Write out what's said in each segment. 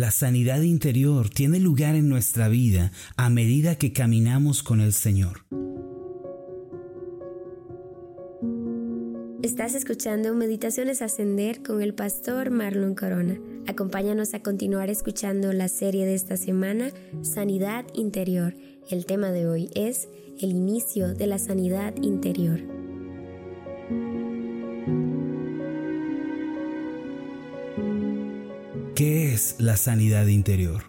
La sanidad interior tiene lugar en nuestra vida a medida que caminamos con el Señor. Estás escuchando Meditaciones Ascender con el pastor Marlon Corona. Acompáñanos a continuar escuchando la serie de esta semana, Sanidad Interior. El tema de hoy es el inicio de la sanidad interior. ¿Qué es la sanidad interior?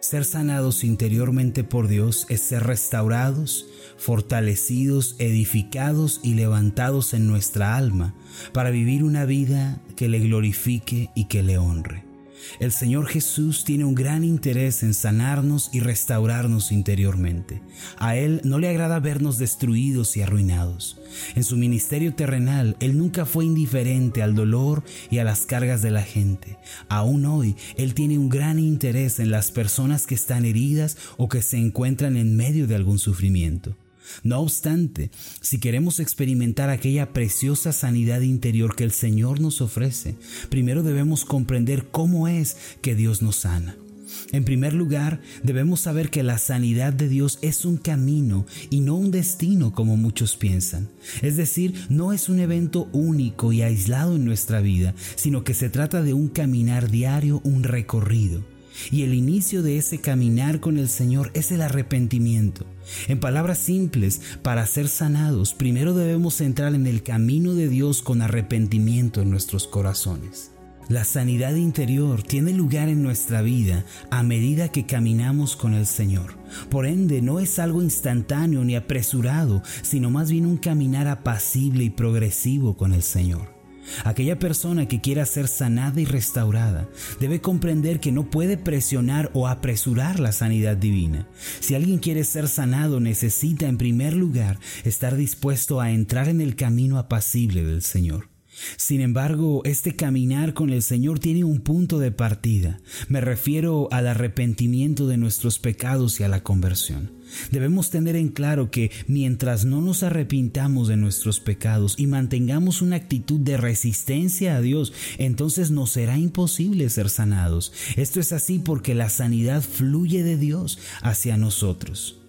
Ser sanados interiormente por Dios es ser restaurados, fortalecidos, edificados y levantados en nuestra alma para vivir una vida que le glorifique y que le honre. El Señor Jesús tiene un gran interés en sanarnos y restaurarnos interiormente. A Él no le agrada vernos destruidos y arruinados. En su ministerio terrenal, Él nunca fue indiferente al dolor y a las cargas de la gente. Aún hoy, Él tiene un gran interés en las personas que están heridas o que se encuentran en medio de algún sufrimiento. No obstante, si queremos experimentar aquella preciosa sanidad interior que el Señor nos ofrece, primero debemos comprender cómo es que Dios nos sana. En primer lugar, debemos saber que la sanidad de Dios es un camino y no un destino como muchos piensan. Es decir, no es un evento único y aislado en nuestra vida, sino que se trata de un caminar diario, un recorrido. Y el inicio de ese caminar con el Señor es el arrepentimiento. En palabras simples, para ser sanados, primero debemos entrar en el camino de Dios con arrepentimiento en nuestros corazones. La sanidad interior tiene lugar en nuestra vida a medida que caminamos con el Señor. Por ende, no es algo instantáneo ni apresurado, sino más bien un caminar apacible y progresivo con el Señor. Aquella persona que quiera ser sanada y restaurada debe comprender que no puede presionar o apresurar la sanidad divina. Si alguien quiere ser sanado necesita en primer lugar estar dispuesto a entrar en el camino apacible del Señor. Sin embargo, este caminar con el Señor tiene un punto de partida. Me refiero al arrepentimiento de nuestros pecados y a la conversión. Debemos tener en claro que mientras no nos arrepintamos de nuestros pecados y mantengamos una actitud de resistencia a Dios, entonces nos será imposible ser sanados. Esto es así porque la sanidad fluye de Dios hacia nosotros.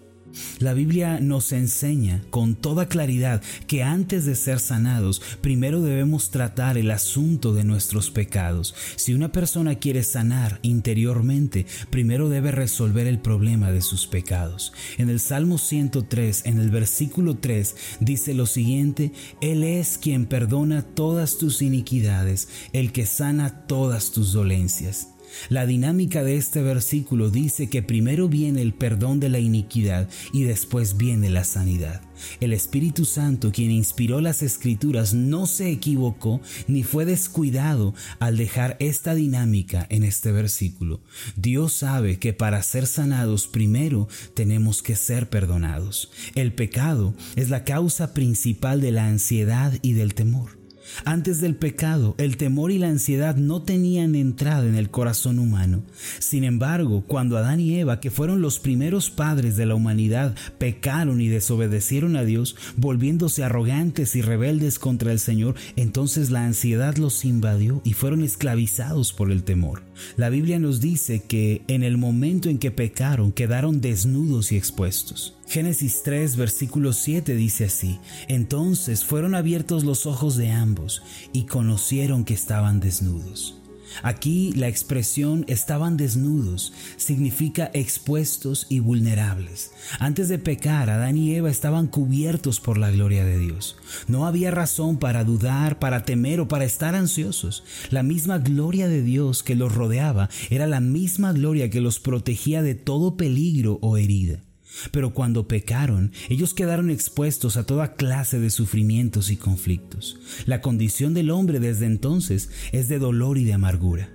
La Biblia nos enseña con toda claridad que antes de ser sanados, primero debemos tratar el asunto de nuestros pecados. Si una persona quiere sanar interiormente, primero debe resolver el problema de sus pecados. En el Salmo 103, en el versículo 3, dice lo siguiente, Él es quien perdona todas tus iniquidades, el que sana todas tus dolencias. La dinámica de este versículo dice que primero viene el perdón de la iniquidad y después viene la sanidad. El Espíritu Santo, quien inspiró las escrituras, no se equivocó ni fue descuidado al dejar esta dinámica en este versículo. Dios sabe que para ser sanados primero tenemos que ser perdonados. El pecado es la causa principal de la ansiedad y del temor. Antes del pecado, el temor y la ansiedad no tenían entrada en el corazón humano. Sin embargo, cuando Adán y Eva, que fueron los primeros padres de la humanidad, pecaron y desobedecieron a Dios, volviéndose arrogantes y rebeldes contra el Señor, entonces la ansiedad los invadió y fueron esclavizados por el temor. La Biblia nos dice que en el momento en que pecaron quedaron desnudos y expuestos. Génesis 3, versículo 7 dice así, entonces fueron abiertos los ojos de ambos y conocieron que estaban desnudos. Aquí la expresión estaban desnudos significa expuestos y vulnerables. Antes de pecar, Adán y Eva estaban cubiertos por la gloria de Dios. No había razón para dudar, para temer o para estar ansiosos. La misma gloria de Dios que los rodeaba era la misma gloria que los protegía de todo peligro o herida. Pero cuando pecaron, ellos quedaron expuestos a toda clase de sufrimientos y conflictos. La condición del hombre desde entonces es de dolor y de amargura.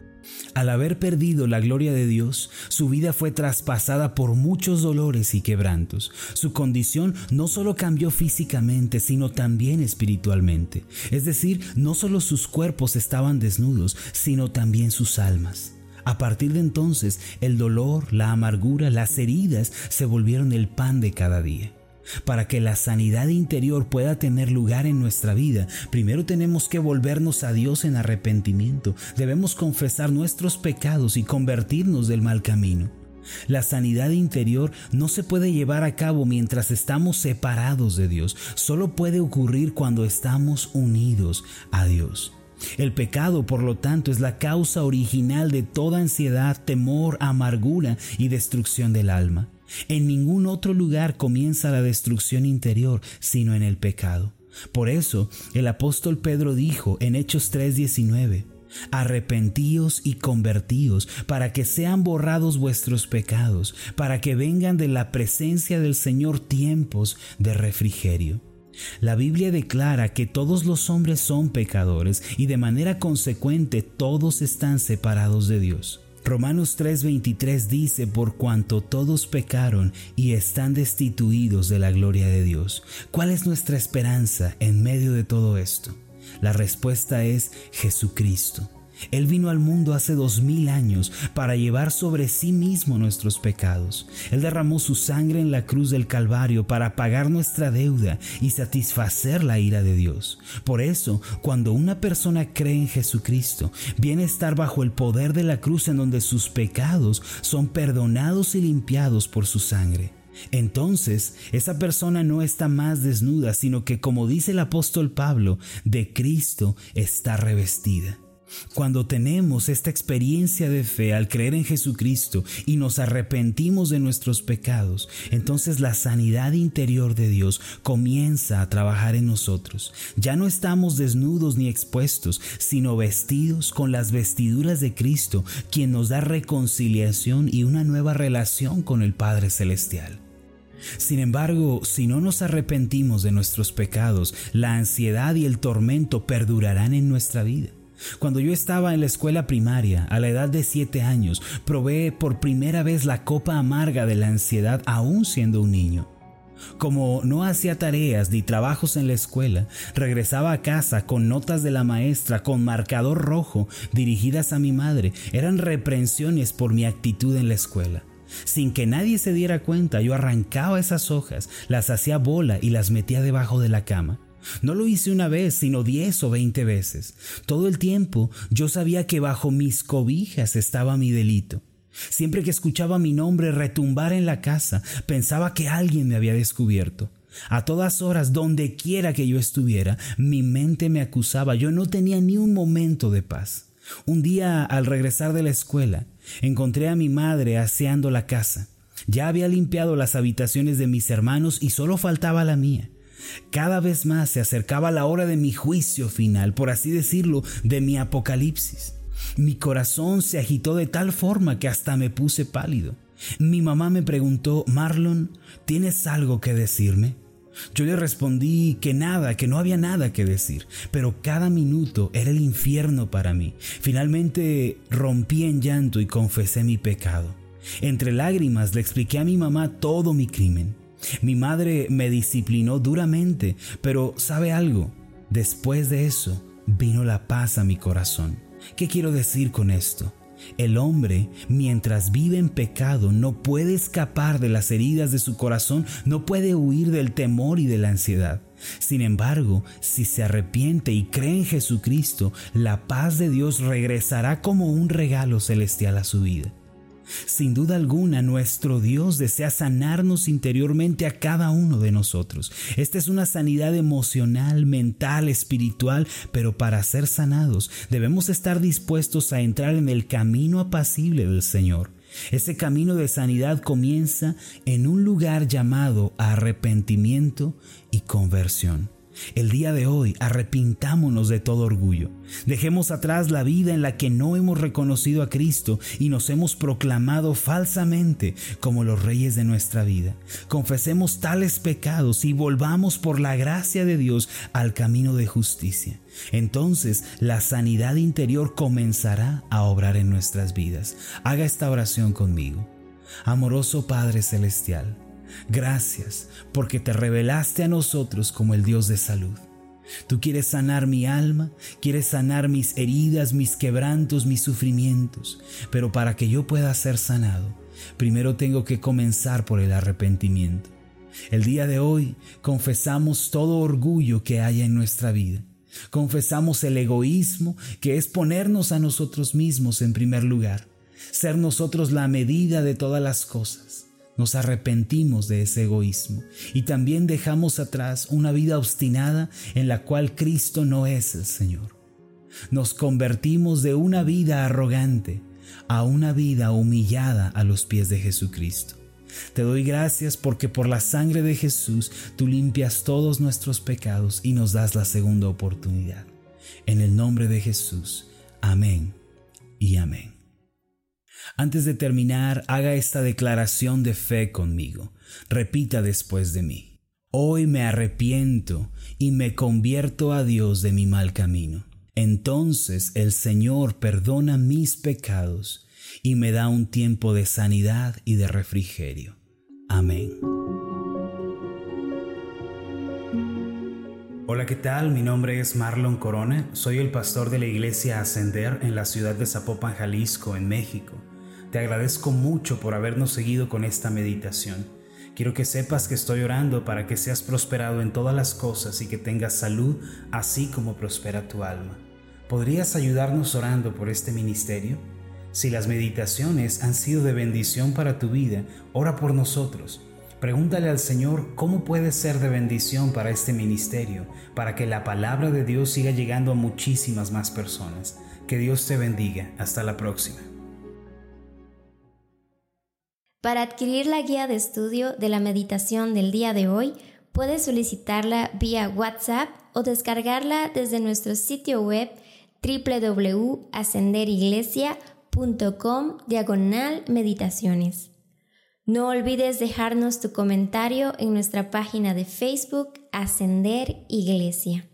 Al haber perdido la gloria de Dios, su vida fue traspasada por muchos dolores y quebrantos. Su condición no solo cambió físicamente, sino también espiritualmente. Es decir, no solo sus cuerpos estaban desnudos, sino también sus almas. A partir de entonces, el dolor, la amargura, las heridas se volvieron el pan de cada día. Para que la sanidad interior pueda tener lugar en nuestra vida, primero tenemos que volvernos a Dios en arrepentimiento. Debemos confesar nuestros pecados y convertirnos del mal camino. La sanidad interior no se puede llevar a cabo mientras estamos separados de Dios. Solo puede ocurrir cuando estamos unidos a Dios. El pecado, por lo tanto, es la causa original de toda ansiedad, temor, amargura y destrucción del alma. En ningún otro lugar comienza la destrucción interior, sino en el pecado. Por eso, el apóstol Pedro dijo en Hechos 3:19, Arrepentíos y convertíos para que sean borrados vuestros pecados, para que vengan de la presencia del Señor tiempos de refrigerio. La Biblia declara que todos los hombres son pecadores y de manera consecuente todos están separados de Dios. Romanos 3:23 dice, por cuanto todos pecaron y están destituidos de la gloria de Dios. ¿Cuál es nuestra esperanza en medio de todo esto? La respuesta es Jesucristo. Él vino al mundo hace dos mil años para llevar sobre sí mismo nuestros pecados. Él derramó su sangre en la cruz del Calvario para pagar nuestra deuda y satisfacer la ira de Dios. Por eso, cuando una persona cree en Jesucristo, viene a estar bajo el poder de la cruz en donde sus pecados son perdonados y limpiados por su sangre. Entonces, esa persona no está más desnuda, sino que, como dice el apóstol Pablo, de Cristo está revestida. Cuando tenemos esta experiencia de fe al creer en Jesucristo y nos arrepentimos de nuestros pecados, entonces la sanidad interior de Dios comienza a trabajar en nosotros. Ya no estamos desnudos ni expuestos, sino vestidos con las vestiduras de Cristo, quien nos da reconciliación y una nueva relación con el Padre Celestial. Sin embargo, si no nos arrepentimos de nuestros pecados, la ansiedad y el tormento perdurarán en nuestra vida. Cuando yo estaba en la escuela primaria, a la edad de 7 años, probé por primera vez la copa amarga de la ansiedad aún siendo un niño. Como no hacía tareas ni trabajos en la escuela, regresaba a casa con notas de la maestra con marcador rojo dirigidas a mi madre. Eran reprensiones por mi actitud en la escuela. Sin que nadie se diera cuenta, yo arrancaba esas hojas, las hacía bola y las metía debajo de la cama. No lo hice una vez, sino diez o veinte veces. Todo el tiempo yo sabía que bajo mis cobijas estaba mi delito. Siempre que escuchaba mi nombre retumbar en la casa, pensaba que alguien me había descubierto. A todas horas, donde quiera que yo estuviera, mi mente me acusaba. Yo no tenía ni un momento de paz. Un día, al regresar de la escuela, encontré a mi madre aseando la casa. Ya había limpiado las habitaciones de mis hermanos y solo faltaba la mía. Cada vez más se acercaba la hora de mi juicio final, por así decirlo, de mi apocalipsis. Mi corazón se agitó de tal forma que hasta me puse pálido. Mi mamá me preguntó, Marlon, ¿tienes algo que decirme? Yo le respondí que nada, que no había nada que decir, pero cada minuto era el infierno para mí. Finalmente rompí en llanto y confesé mi pecado. Entre lágrimas le expliqué a mi mamá todo mi crimen. Mi madre me disciplinó duramente, pero ¿sabe algo? Después de eso vino la paz a mi corazón. ¿Qué quiero decir con esto? El hombre, mientras vive en pecado, no puede escapar de las heridas de su corazón, no puede huir del temor y de la ansiedad. Sin embargo, si se arrepiente y cree en Jesucristo, la paz de Dios regresará como un regalo celestial a su vida. Sin duda alguna, nuestro Dios desea sanarnos interiormente a cada uno de nosotros. Esta es una sanidad emocional, mental, espiritual, pero para ser sanados debemos estar dispuestos a entrar en el camino apacible del Señor. Ese camino de sanidad comienza en un lugar llamado arrepentimiento y conversión. El día de hoy arrepintámonos de todo orgullo. Dejemos atrás la vida en la que no hemos reconocido a Cristo y nos hemos proclamado falsamente como los reyes de nuestra vida. Confesemos tales pecados y volvamos por la gracia de Dios al camino de justicia. Entonces la sanidad interior comenzará a obrar en nuestras vidas. Haga esta oración conmigo. Amoroso Padre Celestial, Gracias porque te revelaste a nosotros como el Dios de salud. Tú quieres sanar mi alma, quieres sanar mis heridas, mis quebrantos, mis sufrimientos, pero para que yo pueda ser sanado, primero tengo que comenzar por el arrepentimiento. El día de hoy confesamos todo orgullo que haya en nuestra vida. Confesamos el egoísmo que es ponernos a nosotros mismos en primer lugar, ser nosotros la medida de todas las cosas. Nos arrepentimos de ese egoísmo y también dejamos atrás una vida obstinada en la cual Cristo no es el Señor. Nos convertimos de una vida arrogante a una vida humillada a los pies de Jesucristo. Te doy gracias porque por la sangre de Jesús tú limpias todos nuestros pecados y nos das la segunda oportunidad. En el nombre de Jesús. Amén y amén. Antes de terminar, haga esta declaración de fe conmigo. Repita después de mí. Hoy me arrepiento y me convierto a Dios de mi mal camino. Entonces el Señor perdona mis pecados y me da un tiempo de sanidad y de refrigerio. Amén. Hola, ¿qué tal? Mi nombre es Marlon Corona, soy el pastor de la iglesia Ascender en la ciudad de Zapopan, Jalisco, en México. Te agradezco mucho por habernos seguido con esta meditación. Quiero que sepas que estoy orando para que seas prosperado en todas las cosas y que tengas salud, así como prospera tu alma. ¿Podrías ayudarnos orando por este ministerio? Si las meditaciones han sido de bendición para tu vida, ora por nosotros. Pregúntale al Señor cómo puede ser de bendición para este ministerio, para que la palabra de Dios siga llegando a muchísimas más personas. Que Dios te bendiga. Hasta la próxima. Para adquirir la guía de estudio de la meditación del día de hoy, puedes solicitarla vía WhatsApp o descargarla desde nuestro sitio web www.ascenderiglesia.com com diagonal meditaciones. No olvides dejarnos tu comentario en nuestra página de Facebook Ascender Iglesia.